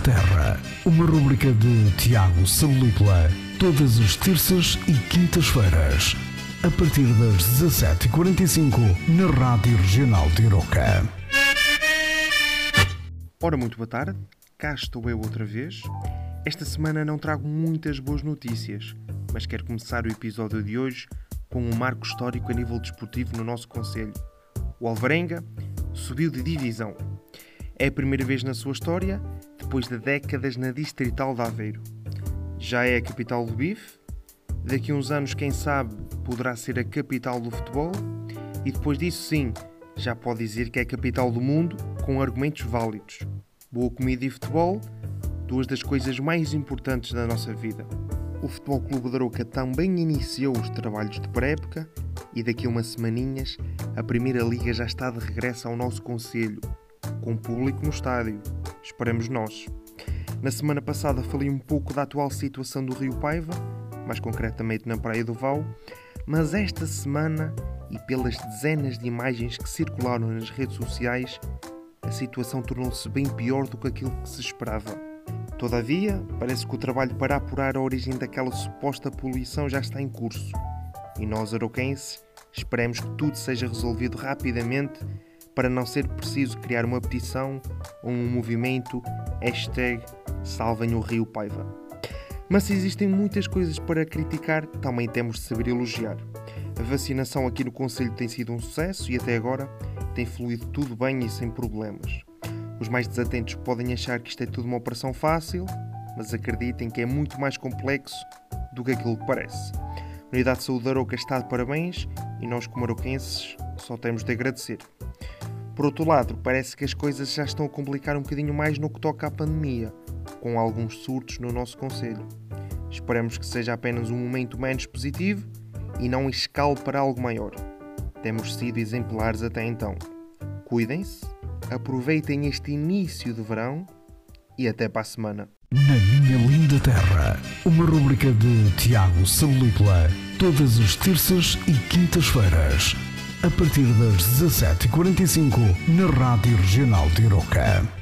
Terra, uma rubrica de Tiago Salupla, todas as terças e quintas-feiras, a partir das 17h45, na Rádio Regional de Iroca. Ora, muito boa tarde, cá estou eu outra vez. Esta semana não trago muitas boas notícias, mas quero começar o episódio de hoje com um marco histórico a nível desportivo no nosso Conselho. O Alvarenga subiu de divisão. É a primeira vez na sua história, depois de décadas na Distrital de Aveiro. Já é a capital do bife, daqui a uns anos, quem sabe, poderá ser a capital do futebol, e depois disso, sim, já pode dizer que é a capital do mundo com argumentos válidos. Boa comida e futebol, duas das coisas mais importantes da nossa vida. O Futebol Clube da Roca também iniciou os trabalhos de pré-época e daqui a umas semaninhas a Primeira Liga já está de regresso ao nosso Conselho, com público no estádio. Esperamos nós. Na semana passada falei um pouco da atual situação do Rio Paiva, mais concretamente na Praia do Val, mas esta semana, e pelas dezenas de imagens que circularam nas redes sociais, a situação tornou-se bem pior do que aquilo que se esperava. Todavia, parece que o trabalho para apurar a origem daquela suposta poluição já está em curso. E nós, aroquenses, esperemos que tudo seja resolvido rapidamente para não ser preciso criar uma petição ou um movimento hashtag salvem o Rio Paiva. Mas se existem muitas coisas para criticar, também temos de saber elogiar. A vacinação aqui no Conselho tem sido um sucesso e até agora tem fluído tudo bem e sem problemas. Os mais desatentos podem achar que isto é tudo uma operação fácil, mas acreditem que é muito mais complexo do que aquilo que parece. A Unidade de Saúde da Aroca está de parabéns e nós, como aroquenses, só temos de agradecer. Por outro lado, parece que as coisas já estão a complicar um bocadinho mais no que toca à pandemia, com alguns surtos no nosso Conselho. Esperamos que seja apenas um momento menos positivo e não escale para algo maior. Temos sido exemplares até então. Cuidem-se, aproveitem este início de verão e até para a semana. Na Minha Linda Terra, uma rubrica de Tiago Salupla, todas as terças e quintas-feiras, a partir das 17h45, na Rádio Regional de Iroca.